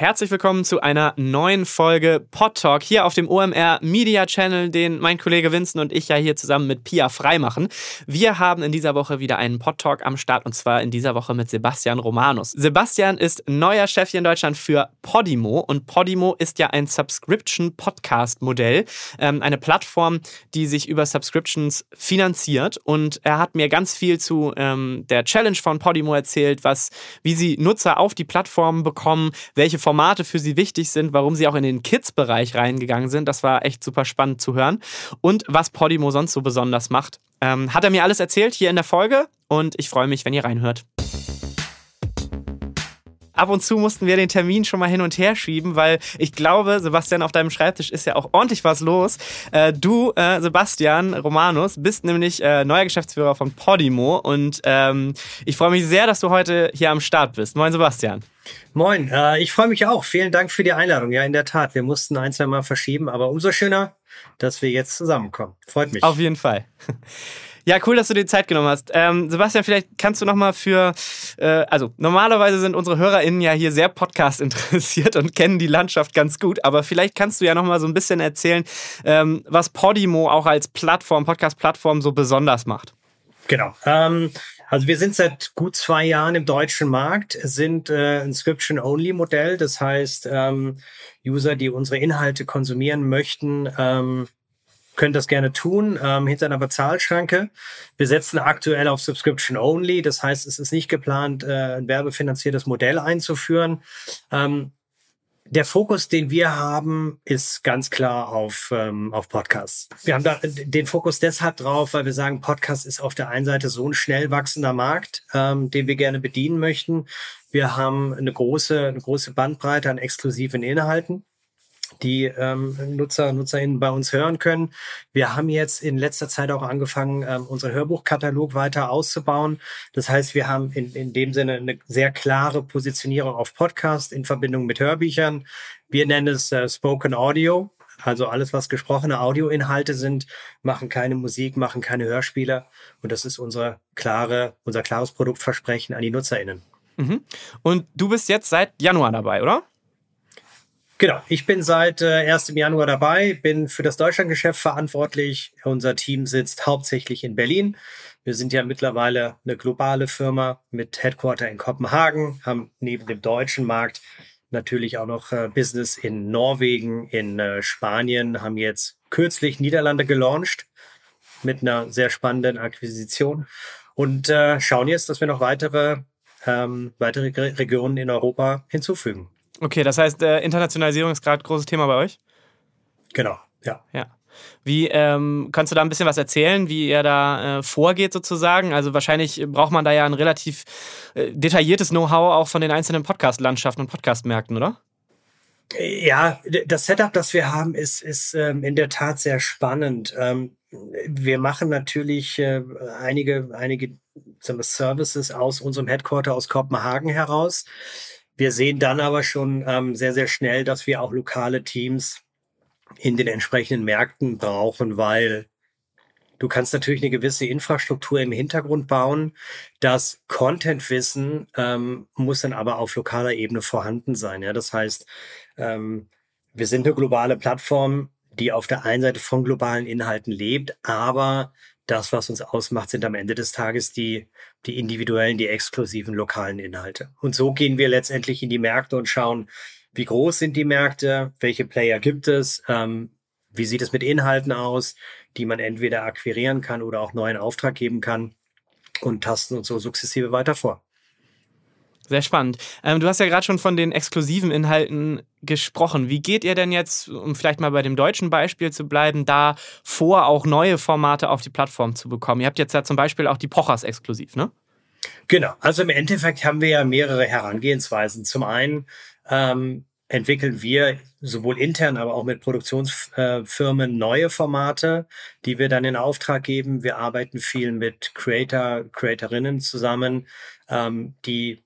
herzlich willkommen zu einer neuen Folge Pod Talk hier auf dem OMR Media Channel, den mein Kollege Vincent und ich ja hier zusammen mit Pia frei machen. Wir haben in dieser Woche wieder einen Pod Talk am Start und zwar in dieser Woche mit Sebastian Romanus. Sebastian ist neuer Chef hier in Deutschland für Podimo und Podimo ist ja ein Subscription Podcast Modell, ähm, eine Plattform, die sich über Subscriptions finanziert und er hat mir ganz viel zu ähm, der Challenge von Podimo erzählt, was, wie sie Nutzer auf die Plattform bekommen, welche Formate für sie wichtig sind, warum sie auch in den Kids-Bereich reingegangen sind. Das war echt super spannend zu hören. Und was Podimo sonst so besonders macht. Ähm, hat er mir alles erzählt hier in der Folge und ich freue mich, wenn ihr reinhört ab und zu mussten wir den Termin schon mal hin und her schieben, weil ich glaube, Sebastian, auf deinem Schreibtisch ist ja auch ordentlich was los. Äh, du, äh, Sebastian Romanus, bist nämlich äh, neuer Geschäftsführer von Podimo und ähm, ich freue mich sehr, dass du heute hier am Start bist. Moin, Sebastian. Moin, äh, ich freue mich auch. Vielen Dank für die Einladung. Ja, in der Tat, wir mussten ein, zwei Mal verschieben, aber umso schöner, dass wir jetzt zusammenkommen. Freut mich. Auf jeden Fall. Ja, cool, dass du dir Zeit genommen hast. Ähm, Sebastian, vielleicht kannst du noch mal für, äh, also normalerweise sind unsere HörerInnen ja hier sehr Podcast interessiert und kennen die Landschaft ganz gut, aber vielleicht kannst du ja noch mal so ein bisschen erzählen, ähm, was Podimo auch als Plattform, Podcast-Plattform so besonders macht. Genau. Ähm, also wir sind seit gut zwei Jahren im deutschen Markt, sind äh, ein Subscription-Only-Modell. Das heißt, ähm, User, die unsere Inhalte konsumieren möchten, ähm, können das gerne tun, ähm, hinter einer Bezahlschranke. Wir setzen aktuell auf Subscription Only. Das heißt, es ist nicht geplant, äh, ein werbefinanziertes Modell einzuführen. Ähm, der Fokus, den wir haben, ist ganz klar auf, ähm, auf Podcasts. Wir haben da den Fokus deshalb drauf, weil wir sagen, Podcast ist auf der einen Seite so ein schnell wachsender Markt, ähm, den wir gerne bedienen möchten. Wir haben eine große, eine große Bandbreite an exklusiven Inhalten die ähm, Nutzer, NutzerInnen bei uns hören können. Wir haben jetzt in letzter Zeit auch angefangen, ähm, unseren Hörbuchkatalog weiter auszubauen. Das heißt, wir haben in, in dem Sinne eine sehr klare Positionierung auf Podcast in Verbindung mit Hörbüchern. Wir nennen es äh, Spoken Audio. Also alles, was gesprochene Audioinhalte sind, machen keine Musik, machen keine Hörspiele. Und das ist unser klare, unser klares Produktversprechen an die NutzerInnen. Mhm. Und du bist jetzt seit Januar dabei, oder? Genau, ich bin seit äh, 1. Januar dabei, bin für das Deutschlandgeschäft verantwortlich. Unser Team sitzt hauptsächlich in Berlin. Wir sind ja mittlerweile eine globale Firma mit Headquarter in Kopenhagen, haben neben dem deutschen Markt natürlich auch noch äh, Business in Norwegen, in äh, Spanien, haben jetzt kürzlich Niederlande gelauncht mit einer sehr spannenden Akquisition und äh, schauen jetzt, dass wir noch weitere, ähm, weitere Regionen in Europa hinzufügen. Okay, das heißt, äh, Internationalisierung ist gerade ein großes Thema bei euch? Genau, ja. Ja. Wie ähm, kannst du da ein bisschen was erzählen, wie ihr da äh, vorgeht sozusagen? Also wahrscheinlich braucht man da ja ein relativ äh, detailliertes Know-how auch von den einzelnen Podcast-Landschaften und Podcast-Märkten, oder? Ja, das Setup, das wir haben, ist, ist ähm, in der Tat sehr spannend. Ähm, wir machen natürlich äh, einige, einige sagen wir, Services aus unserem Headquarter aus Kopenhagen heraus. Wir sehen dann aber schon ähm, sehr, sehr schnell, dass wir auch lokale Teams in den entsprechenden Märkten brauchen, weil du kannst natürlich eine gewisse Infrastruktur im Hintergrund bauen. Das Content-Wissen ähm, muss dann aber auf lokaler Ebene vorhanden sein. Ja, das heißt, ähm, wir sind eine globale Plattform, die auf der einen Seite von globalen Inhalten lebt, aber das, was uns ausmacht, sind am Ende des Tages die, die individuellen, die exklusiven lokalen Inhalte. Und so gehen wir letztendlich in die Märkte und schauen, wie groß sind die Märkte, welche Player gibt es, ähm, wie sieht es mit Inhalten aus, die man entweder akquirieren kann oder auch neuen Auftrag geben kann und tasten uns so sukzessive weiter vor. Sehr spannend. Ähm, du hast ja gerade schon von den exklusiven Inhalten gesprochen. Wie geht ihr denn jetzt, um vielleicht mal bei dem deutschen Beispiel zu bleiben, da vor, auch neue Formate auf die Plattform zu bekommen? Ihr habt jetzt ja zum Beispiel auch die Pochers exklusiv, ne? Genau. Also im Endeffekt haben wir ja mehrere Herangehensweisen. Zum einen ähm, entwickeln wir sowohl intern, aber auch mit Produktionsfirmen neue Formate, die wir dann in Auftrag geben. Wir arbeiten viel mit Creator, Creatorinnen zusammen, ähm, die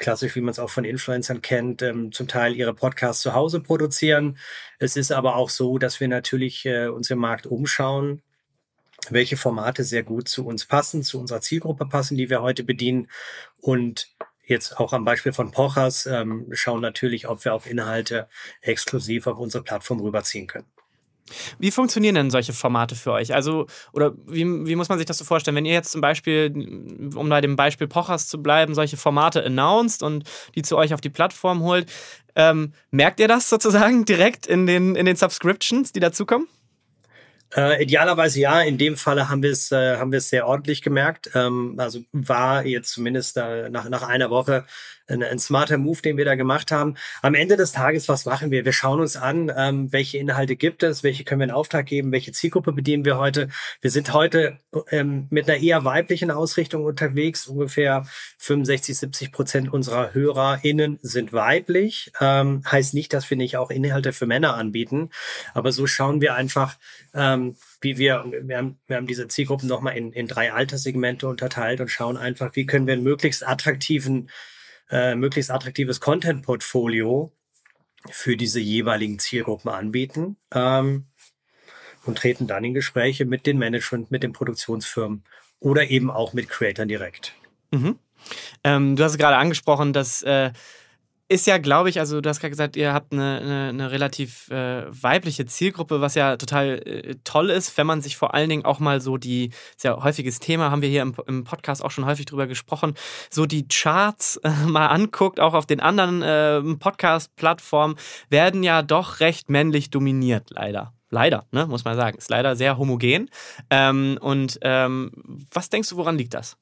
klassisch, wie man es auch von Influencern kennt, ähm, zum Teil ihre Podcasts zu Hause produzieren. Es ist aber auch so, dass wir natürlich äh, uns im Markt umschauen, welche Formate sehr gut zu uns passen, zu unserer Zielgruppe passen, die wir heute bedienen und jetzt auch am Beispiel von Pochers ähm, schauen natürlich, ob wir auch Inhalte exklusiv auf unsere Plattform rüberziehen können. Wie funktionieren denn solche Formate für euch? Also, oder wie, wie muss man sich das so vorstellen? Wenn ihr jetzt zum Beispiel, um bei dem Beispiel Pochers zu bleiben, solche Formate announced und die zu euch auf die Plattform holt, ähm, merkt ihr das sozusagen direkt in den, in den Subscriptions, die dazukommen? Äh, idealerweise ja. In dem Falle haben wir es äh, haben wir es sehr ordentlich gemerkt. Ähm, also war jetzt zumindest äh, nach nach einer Woche ein, ein smarter Move, den wir da gemacht haben. Am Ende des Tages, was machen wir? Wir schauen uns an, ähm, welche Inhalte gibt es, welche können wir in Auftrag geben, welche Zielgruppe bedienen wir heute. Wir sind heute ähm, mit einer eher weiblichen Ausrichtung unterwegs. Ungefähr 65, 70 Prozent unserer HörerInnen sind weiblich. Ähm, heißt nicht, dass wir nicht auch Inhalte für Männer anbieten, aber so schauen wir einfach, ähm, wie wir, wir haben, wir haben diese Zielgruppen nochmal in, in drei Alterssegmente unterteilt und schauen einfach, wie können wir einen möglichst attraktiven äh, möglichst attraktives Content-Portfolio für diese jeweiligen Zielgruppen anbieten ähm, und treten dann in Gespräche mit den Management, mit den Produktionsfirmen oder eben auch mit Creators direkt. Mhm. Ähm, du hast gerade angesprochen, dass äh, ist ja, glaube ich, also du hast gerade gesagt, ihr habt eine, eine, eine relativ äh, weibliche Zielgruppe, was ja total äh, toll ist, wenn man sich vor allen Dingen auch mal so die, sehr häufiges Thema, haben wir hier im, im Podcast auch schon häufig drüber gesprochen, so die Charts äh, mal anguckt, auch auf den anderen äh, Podcast-Plattformen, werden ja doch recht männlich dominiert, leider. Leider, ne, muss man sagen. Ist leider sehr homogen. Ähm, und ähm, was denkst du, woran liegt das?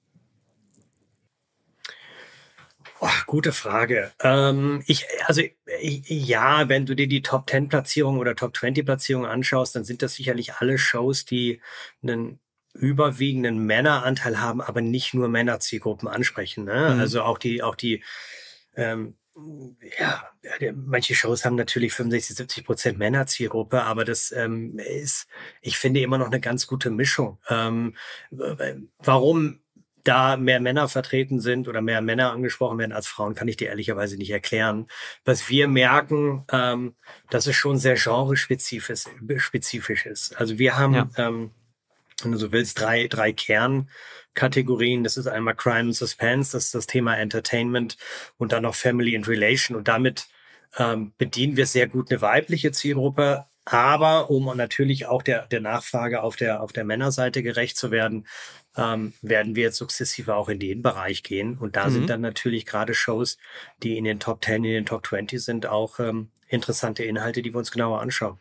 Oh, gute Frage. Ähm, ich, also ich, ja, wenn du dir die Top 10 Platzierung oder Top 20 Platzierung anschaust, dann sind das sicherlich alle Shows, die einen überwiegenden Männeranteil haben, aber nicht nur Männerzielgruppen ansprechen. Ne? Mhm. Also auch die, auch die, ähm, ja, manche Shows haben natürlich 65, 70 Prozent Männerzielgruppe, aber das ähm, ist, ich finde, immer noch eine ganz gute Mischung. Ähm, warum da mehr Männer vertreten sind oder mehr Männer angesprochen werden als Frauen, kann ich dir ehrlicherweise nicht erklären. Was wir merken, ähm, dass es schon sehr genrespezifisch spezifisch ist. Also wir haben, ja. ähm, wenn du so willst, drei, drei Kernkategorien. Das ist einmal Crime and Suspense, das ist das Thema Entertainment und dann noch Family and Relation. Und damit ähm, bedienen wir sehr gut eine weibliche Zielgruppe, aber um natürlich auch der, der Nachfrage auf der, auf der Männerseite gerecht zu werden, ähm, werden wir jetzt sukzessive auch in den Bereich gehen. Und da mhm. sind dann natürlich gerade Shows, die in den Top 10, in den Top 20 sind, auch ähm, interessante Inhalte, die wir uns genauer anschauen.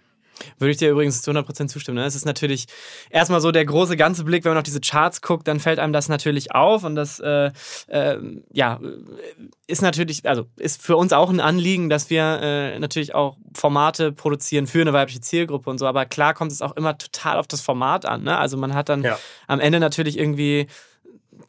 Würde ich dir übrigens zu 100% zustimmen. Ne? Es ist natürlich erstmal so der große ganze Blick, wenn man auf diese Charts guckt, dann fällt einem das natürlich auf und das äh, äh, ja, ist natürlich, also ist für uns auch ein Anliegen, dass wir äh, natürlich auch Formate produzieren für eine weibliche Zielgruppe und so, aber klar kommt es auch immer total auf das Format an. Ne? Also man hat dann ja. am Ende natürlich irgendwie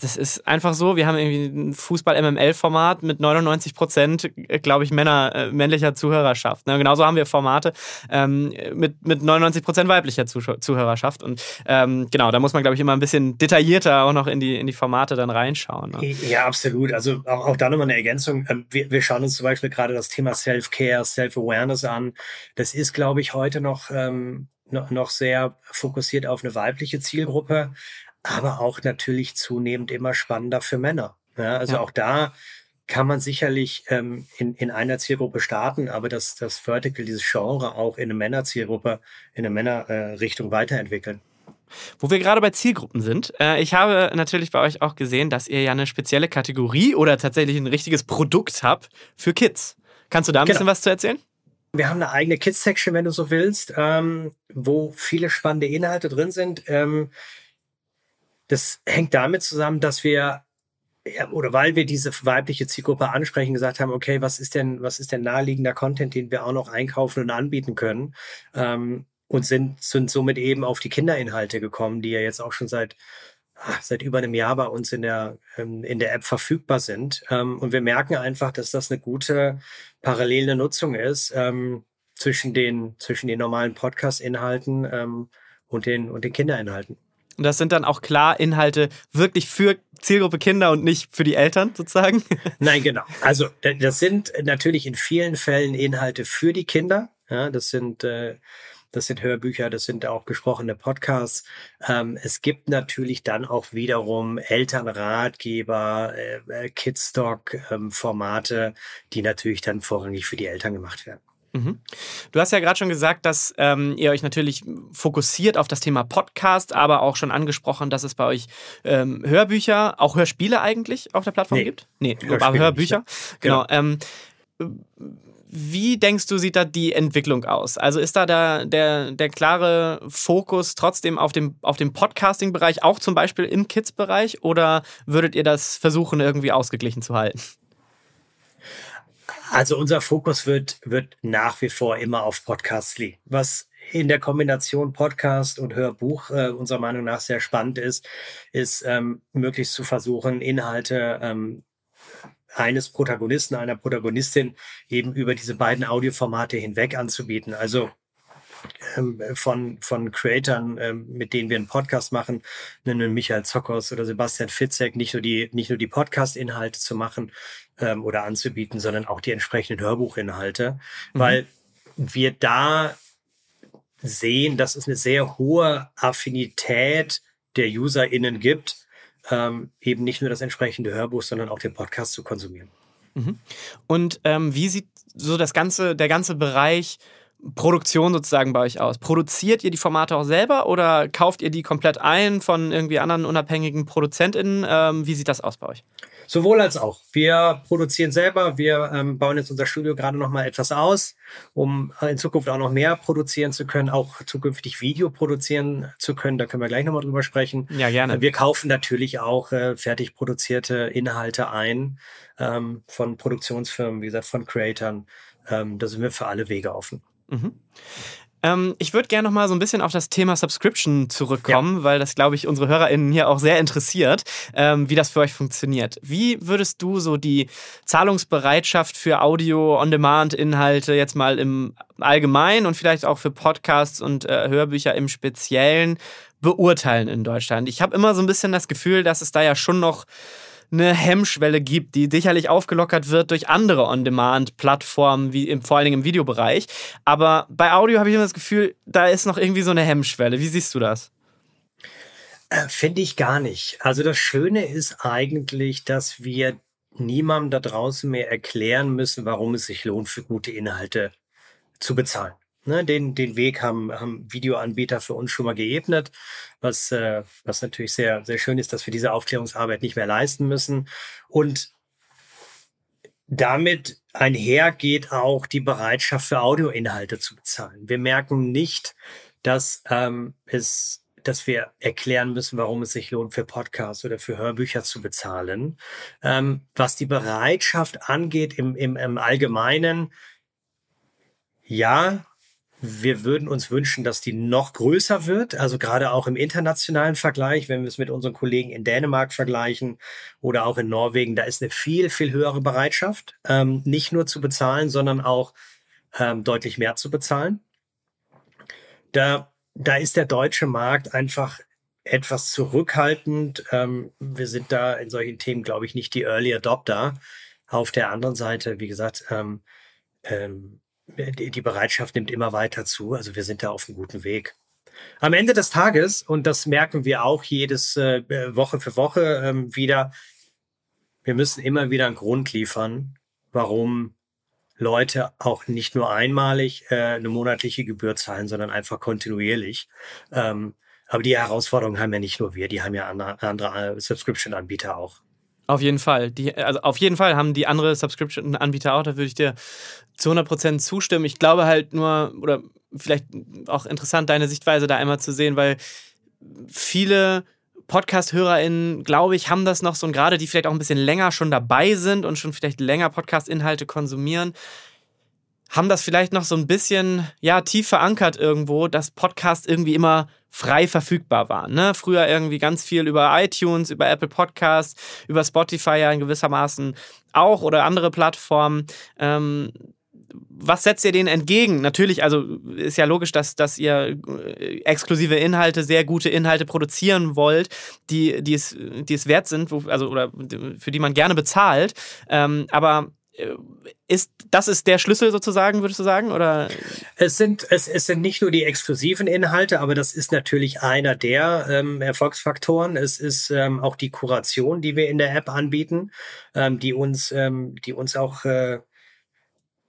das ist einfach so. Wir haben irgendwie ein Fußball-MML-Format mit 99 Prozent, glaube ich, Männer, äh, männlicher Zuhörerschaft. Ne? Genauso haben wir Formate ähm, mit, mit 99 Prozent weiblicher Zuhörerschaft. Und ähm, genau, da muss man, glaube ich, immer ein bisschen detaillierter auch noch in die, in die Formate dann reinschauen. Ne? Ja, absolut. Also auch, auch da nochmal eine Ergänzung. Ähm, wir, wir schauen uns zum Beispiel gerade das Thema Self-Care, Self-Awareness an. Das ist, glaube ich, heute noch ähm, noch sehr fokussiert auf eine weibliche Zielgruppe aber auch natürlich zunehmend immer spannender für Männer. Ja, also ja. auch da kann man sicherlich ähm, in, in einer Zielgruppe starten, aber das, das Vertical, dieses Genre auch in eine Männerzielgruppe, in eine Männerrichtung äh, weiterentwickeln. Wo wir gerade bei Zielgruppen sind, äh, ich habe natürlich bei euch auch gesehen, dass ihr ja eine spezielle Kategorie oder tatsächlich ein richtiges Produkt habt für Kids. Kannst du da ein genau. bisschen was zu erzählen? Wir haben eine eigene Kids-Section, wenn du so willst, ähm, wo viele spannende Inhalte drin sind. Ähm, das hängt damit zusammen, dass wir oder weil wir diese weibliche Zielgruppe ansprechen, gesagt haben, okay, was ist denn, was ist denn naheliegender Content, den wir auch noch einkaufen und anbieten können? Ähm, und sind, sind somit eben auf die Kinderinhalte gekommen, die ja jetzt auch schon seit, ach, seit über einem Jahr bei uns in der, ähm, in der App verfügbar sind. Ähm, und wir merken einfach, dass das eine gute parallele Nutzung ist ähm, zwischen den, zwischen den normalen Podcast-Inhalten und den, und den Kinderinhalten. Und das sind dann auch klar Inhalte wirklich für Zielgruppe Kinder und nicht für die Eltern sozusagen? Nein, genau. Also das sind natürlich in vielen Fällen Inhalte für die Kinder. Ja, das sind äh, das sind Hörbücher, das sind auch gesprochene Podcasts. Ähm, es gibt natürlich dann auch wiederum Elternratgeber, äh, äh Kidstock-Formate, ähm, die natürlich dann vorrangig für die Eltern gemacht werden. Mhm. Du hast ja gerade schon gesagt, dass ähm, ihr euch natürlich fokussiert auf das Thema Podcast, aber auch schon angesprochen, dass es bei euch ähm, Hörbücher, auch Hörspiele eigentlich auf der Plattform nee. gibt. Nee, Hörspiele aber Hörbücher. Nicht, ja. Genau. genau. Ähm, wie denkst du, sieht da die Entwicklung aus? Also ist da der, der, der klare Fokus trotzdem auf dem, auf dem Podcasting-Bereich, auch zum Beispiel im Kids-Bereich, oder würdet ihr das versuchen, irgendwie ausgeglichen zu halten? Also unser Fokus wird, wird nach wie vor immer auf Podcasts liegen. Was in der Kombination Podcast und Hörbuch äh, unserer Meinung nach sehr spannend ist, ist ähm, möglichst zu versuchen, Inhalte ähm, eines Protagonisten, einer Protagonistin eben über diese beiden Audioformate hinweg anzubieten. Also von, von Creatern, ähm, mit denen wir einen Podcast machen, nennen Michael Zockers oder Sebastian Fitzek, nicht nur die, nicht nur die Podcast-Inhalte zu machen ähm, oder anzubieten, sondern auch die entsprechenden Hörbuchinhalte, mhm. weil wir da sehen, dass es eine sehr hohe Affinität der UserInnen gibt, ähm, eben nicht nur das entsprechende Hörbuch, sondern auch den Podcast zu konsumieren. Mhm. Und ähm, wie sieht so das ganze, der ganze Bereich Produktion sozusagen bei euch aus? Produziert ihr die Formate auch selber oder kauft ihr die komplett ein von irgendwie anderen unabhängigen ProduzentInnen? Ähm, wie sieht das aus bei euch? Sowohl als auch. Wir produzieren selber. Wir ähm, bauen jetzt unser Studio gerade noch mal etwas aus, um in Zukunft auch noch mehr produzieren zu können, auch zukünftig Video produzieren zu können. Da können wir gleich noch mal drüber sprechen. Ja, gerne. Wir kaufen natürlich auch äh, fertig produzierte Inhalte ein ähm, von Produktionsfirmen, wie gesagt, von Creatern. Ähm, da sind wir für alle Wege offen. Mhm. Ähm, ich würde gerne noch mal so ein bisschen auf das Thema Subscription zurückkommen, ja. weil das, glaube ich, unsere HörerInnen hier auch sehr interessiert, ähm, wie das für euch funktioniert. Wie würdest du so die Zahlungsbereitschaft für Audio-on-Demand-Inhalte jetzt mal im Allgemeinen und vielleicht auch für Podcasts und äh, Hörbücher im Speziellen beurteilen in Deutschland? Ich habe immer so ein bisschen das Gefühl, dass es da ja schon noch eine Hemmschwelle gibt, die sicherlich aufgelockert wird durch andere On-Demand-Plattformen, wie im, vor allen Dingen im Videobereich. Aber bei Audio habe ich immer das Gefühl, da ist noch irgendwie so eine Hemmschwelle. Wie siehst du das? Äh, Finde ich gar nicht. Also das Schöne ist eigentlich, dass wir niemandem da draußen mehr erklären müssen, warum es sich lohnt, für gute Inhalte zu bezahlen. Ne, den, den Weg haben, haben Videoanbieter für uns schon mal geebnet, was, äh, was natürlich sehr, sehr schön ist, dass wir diese Aufklärungsarbeit nicht mehr leisten müssen. Und damit einhergeht auch die Bereitschaft für Audioinhalte zu bezahlen. Wir merken nicht, dass ähm, es dass wir erklären müssen, warum es sich lohnt, für Podcasts oder für Hörbücher zu bezahlen. Ähm, was die Bereitschaft angeht im, im, im Allgemeinen, ja, wir würden uns wünschen, dass die noch größer wird, also gerade auch im internationalen Vergleich, wenn wir es mit unseren Kollegen in Dänemark vergleichen oder auch in Norwegen, da ist eine viel, viel höhere Bereitschaft, ähm, nicht nur zu bezahlen, sondern auch ähm, deutlich mehr zu bezahlen. Da, da ist der deutsche Markt einfach etwas zurückhaltend. Ähm, wir sind da in solchen Themen, glaube ich, nicht die Early Adopter. Auf der anderen Seite, wie gesagt, ähm, ähm, die Bereitschaft nimmt immer weiter zu. Also wir sind da auf einem guten Weg. Am Ende des Tages, und das merken wir auch jedes äh, Woche für Woche ähm, wieder, wir müssen immer wieder einen Grund liefern, warum Leute auch nicht nur einmalig äh, eine monatliche Gebühr zahlen, sondern einfach kontinuierlich. Ähm, aber die Herausforderungen haben ja nicht nur wir, die haben ja andere, andere äh, Subscription-Anbieter auch. Auf jeden Fall. Die, also auf jeden Fall haben die andere Subscription-Anbieter auch, da würde ich dir zu 100% zustimmen. Ich glaube halt nur, oder vielleicht auch interessant, deine Sichtweise da einmal zu sehen, weil viele Podcast-HörerInnen, glaube ich, haben das noch so und gerade die vielleicht auch ein bisschen länger schon dabei sind und schon vielleicht länger Podcast-Inhalte konsumieren, haben das vielleicht noch so ein bisschen, ja, tief verankert irgendwo, dass Podcasts irgendwie immer frei verfügbar waren. Ne? Früher irgendwie ganz viel über iTunes, über Apple Podcasts, über Spotify ja in gewissermaßen auch oder andere Plattformen. Ähm, was setzt ihr denen entgegen? Natürlich, also ist ja logisch, dass, dass ihr äh, exklusive Inhalte, sehr gute Inhalte produzieren wollt, die, die, es, die es wert sind, wo, also oder für die man gerne bezahlt. Ähm, aber ist, das ist der Schlüssel sozusagen, würdest du sagen? Oder? Es sind, es, es sind nicht nur die exklusiven Inhalte, aber das ist natürlich einer der ähm, Erfolgsfaktoren. Es ist ähm, auch die Kuration, die wir in der App anbieten, ähm, die uns, ähm, die uns auch äh,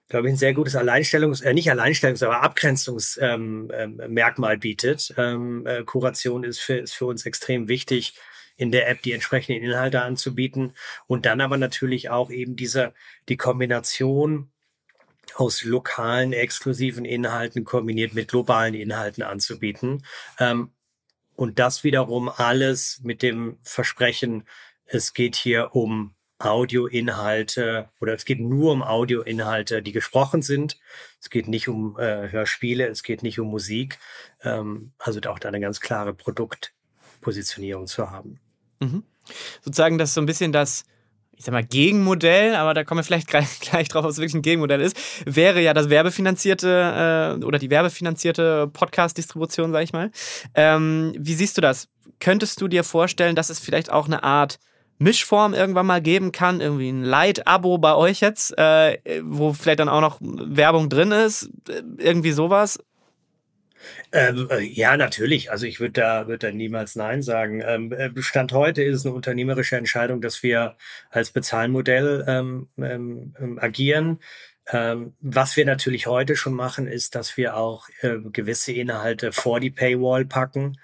glaube ich, ein sehr gutes Alleinstellungs-, äh, nicht Alleinstellungs-, aber Abgrenzungsmerkmal ähm, ähm, bietet. Ähm, äh, Kuration ist für, ist für uns extrem wichtig, in der App die entsprechenden Inhalte anzubieten und dann aber natürlich auch eben diese, die Kombination aus lokalen, exklusiven Inhalten kombiniert mit globalen Inhalten anzubieten. Ähm, und das wiederum alles mit dem Versprechen, es geht hier um Audioinhalte oder es geht nur um Audioinhalte, die gesprochen sind. Es geht nicht um äh, Hörspiele, es geht nicht um Musik. Ähm, also auch da eine ganz klare Produktpositionierung zu haben. Mhm. Sozusagen, das ist so ein bisschen das, ich sag mal, Gegenmodell, aber da kommen wir vielleicht gleich, gleich drauf, was wirklich ein Gegenmodell ist, wäre ja das werbefinanzierte äh, oder die werbefinanzierte Podcast-Distribution, sag ich mal. Ähm, wie siehst du das? Könntest du dir vorstellen, dass es vielleicht auch eine Art Mischform irgendwann mal geben kann, irgendwie ein Light-Abo bei euch jetzt, äh, wo vielleicht dann auch noch Werbung drin ist, irgendwie sowas? Ähm, äh, ja, natürlich. Also ich würde da, würd da niemals Nein sagen. Ähm, äh, Stand heute ist es eine unternehmerische Entscheidung, dass wir als Bezahlmodell ähm, ähm, ähm agieren. Ähm, was wir natürlich heute schon machen, ist, dass wir auch äh, gewisse Inhalte vor die Paywall packen.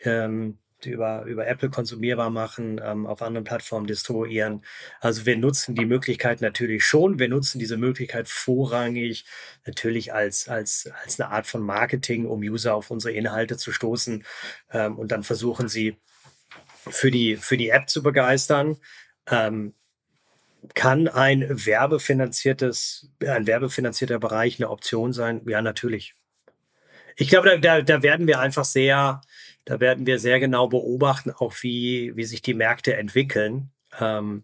Ähm, über, über Apple konsumierbar machen, ähm, auf anderen Plattformen distribuieren. Also wir nutzen die Möglichkeit natürlich schon. Wir nutzen diese Möglichkeit vorrangig natürlich als, als, als eine Art von Marketing, um User auf unsere Inhalte zu stoßen. Ähm, und dann versuchen sie für die, für die App zu begeistern. Ähm, kann ein werbefinanziertes, ein werbefinanzierter Bereich eine Option sein? Ja, natürlich. Ich glaube, da, da, da werden wir einfach sehr, da werden wir sehr genau beobachten, auch wie, wie sich die Märkte entwickeln. Ähm,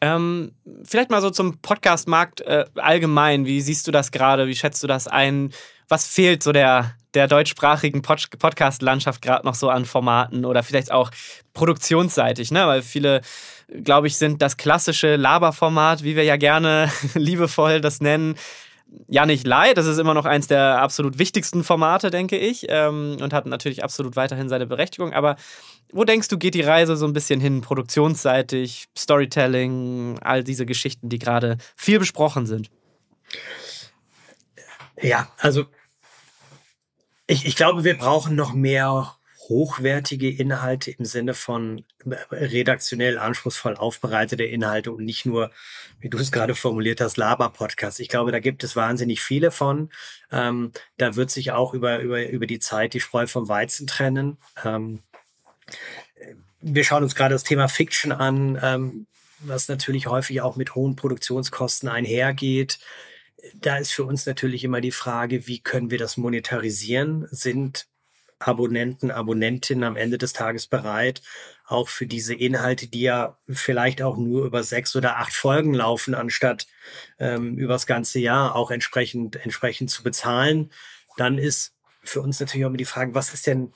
ähm, vielleicht mal so zum Podcast-Markt äh, allgemein. Wie siehst du das gerade? Wie schätzt du das ein? Was fehlt so der, der deutschsprachigen Pod Podcast-Landschaft gerade noch so an Formaten oder vielleicht auch produktionsseitig? Ne? Weil viele, glaube ich, sind das klassische Laberformat, wie wir ja gerne liebevoll das nennen, ja nicht leid. Das ist immer noch eins der absolut wichtigsten Formate, denke ich. Ähm, und hat natürlich absolut weiterhin seine Berechtigung. Aber wo denkst du, geht die Reise so ein bisschen hin? Produktionsseitig, Storytelling, all diese Geschichten, die gerade viel besprochen sind. Ja, also ich, ich glaube, wir brauchen noch mehr hochwertige Inhalte im Sinne von äh, redaktionell anspruchsvoll aufbereitete Inhalte und nicht nur, wie du es gerade formuliert hast, Laber-Podcasts. Ich glaube, da gibt es wahnsinnig viele von. Ähm, da wird sich auch über, über, über die Zeit die Spreu vom Weizen trennen. Ähm, wir schauen uns gerade das Thema Fiction an, ähm, was natürlich häufig auch mit hohen Produktionskosten einhergeht. Da ist für uns natürlich immer die Frage, wie können wir das monetarisieren? Sind Abonnenten, Abonnentinnen am Ende des Tages bereit, auch für diese Inhalte, die ja vielleicht auch nur über sechs oder acht Folgen laufen, anstatt ähm, über das ganze Jahr auch entsprechend, entsprechend zu bezahlen, dann ist für uns natürlich auch immer die Frage, was ist denn,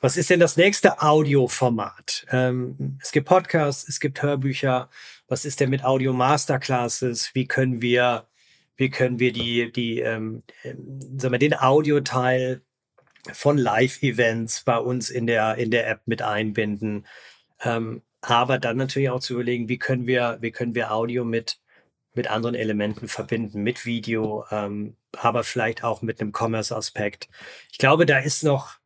was ist denn das nächste Audioformat? Ähm, es gibt Podcasts, es gibt Hörbücher. Was ist denn mit Audio Masterclasses? Wie können wir, wie können wir die, die, ähm, ähm sagen wir, den Audioteil von Live-Events bei uns in der, in der App mit einbinden. Ähm, aber dann natürlich auch zu überlegen, wie können wir, wie können wir Audio mit, mit anderen Elementen verbinden, mit Video, ähm, aber vielleicht auch mit einem Commerce-Aspekt. Ich glaube, da ist noch,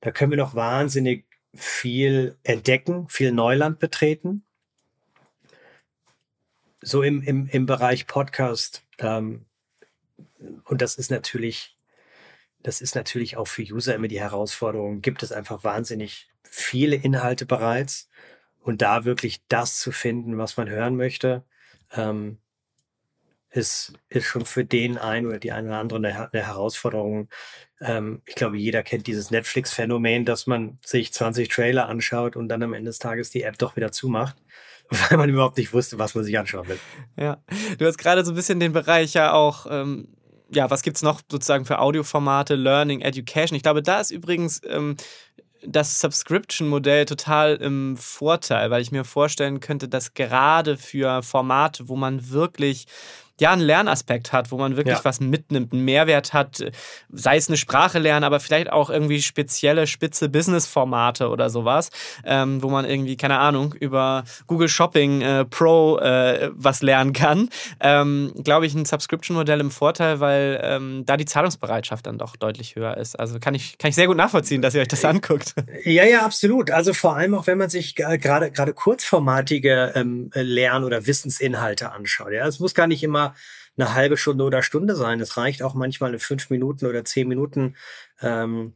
da können wir noch wahnsinnig viel entdecken, viel Neuland betreten. So im, im, im Bereich Podcast. Ähm, und das ist natürlich das ist natürlich auch für User immer die Herausforderung. Gibt es einfach wahnsinnig viele Inhalte bereits und da wirklich das zu finden, was man hören möchte, ähm, ist, ist schon für den einen oder die eine oder andere eine, eine Herausforderung. Ähm, ich glaube, jeder kennt dieses Netflix-Phänomen, dass man sich 20 Trailer anschaut und dann am Ende des Tages die App doch wieder zumacht weil man überhaupt nicht wusste, was man sich anschauen will. Ja, du hast gerade so ein bisschen den Bereich ja auch ähm, ja, was gibt es noch sozusagen für Audioformate, Learning, Education? Ich glaube, da ist übrigens ähm, das Subscription-Modell total im Vorteil, weil ich mir vorstellen könnte, dass gerade für Formate, wo man wirklich ja, einen Lernaspekt hat, wo man wirklich ja. was mitnimmt, einen Mehrwert hat, sei es eine Sprache lernen, aber vielleicht auch irgendwie spezielle, spitze Business-Formate oder sowas, ähm, wo man irgendwie, keine Ahnung, über Google Shopping äh, Pro äh, was lernen kann, ähm, glaube ich, ein Subscription-Modell im Vorteil, weil ähm, da die Zahlungsbereitschaft dann doch deutlich höher ist. Also kann ich, kann ich sehr gut nachvollziehen, dass ihr euch das anguckt. Ja, ja, absolut. Also vor allem auch, wenn man sich gerade gerade kurzformatige ähm, Lern- oder Wissensinhalte anschaut. Ja, es muss gar nicht immer eine halbe Stunde oder Stunde sein. Es reicht auch manchmal eine fünf Minuten oder zehn Minuten ähm,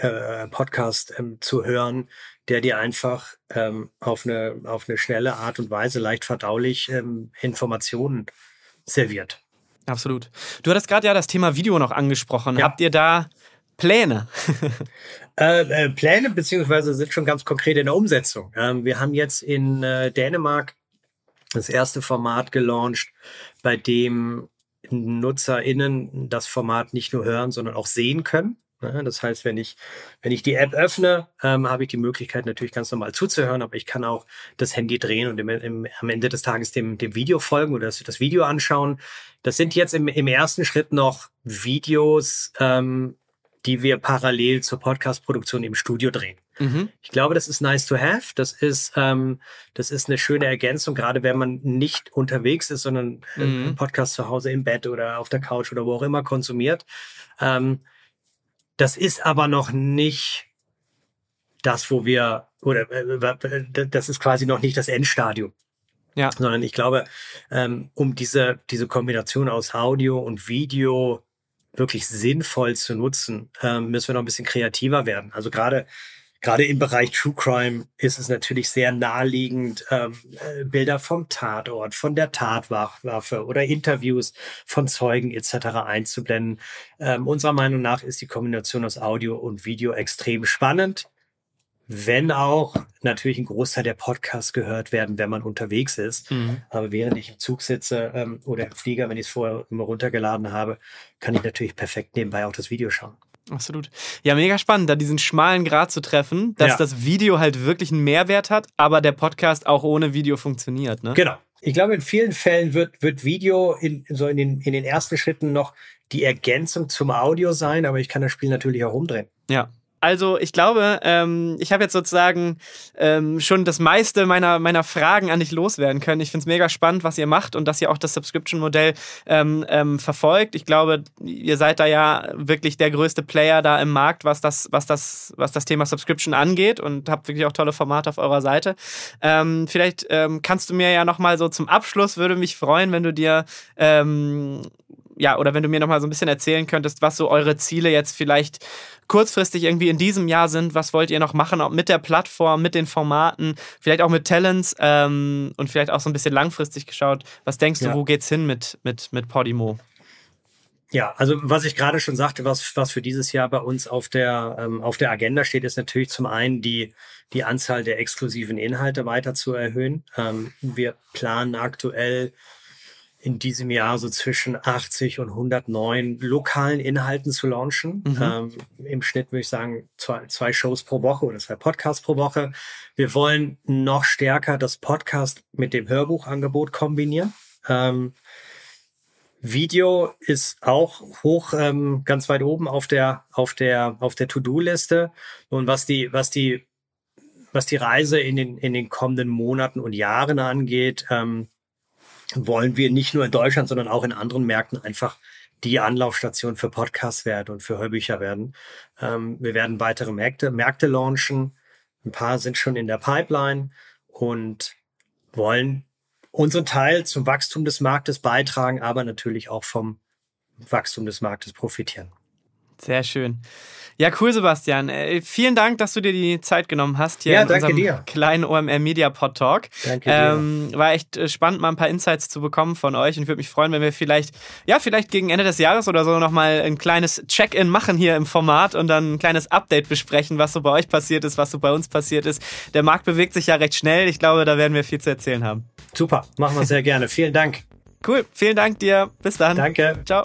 äh, Podcast ähm, zu hören, der dir einfach ähm, auf, eine, auf eine schnelle Art und Weise leicht verdaulich ähm, Informationen serviert. Absolut. Du hattest gerade ja das Thema Video noch angesprochen. Ja. Habt ihr da Pläne? äh, äh, Pläne beziehungsweise sind schon ganz konkret in der Umsetzung. Ähm, wir haben jetzt in äh, Dänemark das erste Format gelauncht, bei dem NutzerInnen das Format nicht nur hören, sondern auch sehen können. Das heißt, wenn ich, wenn ich die App öffne, ähm, habe ich die Möglichkeit natürlich ganz normal zuzuhören, aber ich kann auch das Handy drehen und im, im, am Ende des Tages dem, dem Video folgen oder das, das Video anschauen. Das sind jetzt im, im ersten Schritt noch Videos, ähm, die wir parallel zur Podcast-Produktion im Studio drehen. Mhm. Ich glaube, das ist nice to have. Das ist, ähm, das ist eine schöne Ergänzung, gerade wenn man nicht unterwegs ist, sondern äh, mhm. Podcast zu Hause im Bett oder auf der Couch oder wo auch immer konsumiert. Ähm, das ist aber noch nicht das, wo wir, oder äh, das ist quasi noch nicht das Endstadium. Ja. Sondern ich glaube, ähm, um diese, diese Kombination aus Audio und Video wirklich sinnvoll zu nutzen, ähm, müssen wir noch ein bisschen kreativer werden. Also gerade gerade im Bereich True Crime ist es natürlich sehr naheliegend, ähm, äh, Bilder vom Tatort, von der Tatwaffe oder Interviews von Zeugen etc. einzublenden. Ähm, unserer Meinung nach ist die Kombination aus Audio und Video extrem spannend wenn auch natürlich ein Großteil der Podcasts gehört werden, wenn man unterwegs ist. Mhm. Aber während ich im Zug sitze ähm, oder im Flieger, wenn ich es vorher immer runtergeladen habe, kann ich natürlich perfekt nebenbei auch das Video schauen. Absolut. Ja, mega spannend, da diesen schmalen Grad zu treffen, dass ja. das Video halt wirklich einen Mehrwert hat, aber der Podcast auch ohne Video funktioniert. Ne? Genau. Ich glaube, in vielen Fällen wird, wird Video in, so in den, in den ersten Schritten noch die Ergänzung zum Audio sein, aber ich kann das Spiel natürlich auch umdrehen. Ja, also ich glaube, ähm, ich habe jetzt sozusagen ähm, schon das meiste meiner, meiner Fragen an dich loswerden können. Ich finde es mega spannend, was ihr macht und dass ihr auch das Subscription-Modell ähm, ähm, verfolgt. Ich glaube, ihr seid da ja wirklich der größte Player da im Markt, was das, was das, was das Thema Subscription angeht und habt wirklich auch tolle Formate auf eurer Seite. Ähm, vielleicht ähm, kannst du mir ja nochmal so zum Abschluss, würde mich freuen, wenn du dir ähm, ja, oder wenn du mir noch mal so ein bisschen erzählen könntest, was so eure Ziele jetzt vielleicht kurzfristig irgendwie in diesem Jahr sind. Was wollt ihr noch machen auch mit der Plattform, mit den Formaten, vielleicht auch mit Talents ähm, und vielleicht auch so ein bisschen langfristig geschaut. Was denkst du, wo geht's hin mit, mit, mit Podimo? Ja, also was ich gerade schon sagte, was, was für dieses Jahr bei uns auf der, ähm, auf der Agenda steht, ist natürlich zum einen die, die Anzahl der exklusiven Inhalte weiter zu erhöhen. Ähm, wir planen aktuell in diesem Jahr so zwischen 80 und 109 lokalen Inhalten zu launchen. Mhm. Ähm, Im Schnitt würde ich sagen zwei, zwei Shows pro Woche oder zwei Podcasts pro Woche. Wir wollen noch stärker das Podcast mit dem Hörbuchangebot kombinieren. Ähm, Video ist auch hoch, ähm, ganz weit oben auf der auf der auf der To-Do-Liste. Und was die was die was die Reise in den in den kommenden Monaten und Jahren angeht, ähm, wollen wir nicht nur in Deutschland, sondern auch in anderen Märkten einfach die Anlaufstation für Podcasts werden und für Hörbücher werden. Ähm, wir werden weitere Märkte, Märkte launchen. Ein paar sind schon in der Pipeline und wollen unseren Teil zum Wachstum des Marktes beitragen, aber natürlich auch vom Wachstum des Marktes profitieren. Sehr schön. Ja, cool, Sebastian. Äh, vielen Dank, dass du dir die Zeit genommen hast hier ja, in unserem dir. kleinen OMR Media Pod Talk. Danke ähm, dir. War echt äh, spannend, mal ein paar Insights zu bekommen von euch und würde mich freuen, wenn wir vielleicht, ja, vielleicht gegen Ende des Jahres oder so nochmal ein kleines Check-in machen hier im Format und dann ein kleines Update besprechen, was so bei euch passiert ist, was so bei uns passiert ist. Der Markt bewegt sich ja recht schnell. Ich glaube, da werden wir viel zu erzählen haben. Super, machen wir sehr gerne. Vielen Dank. Cool, vielen Dank dir. Bis dann. Danke. Ciao.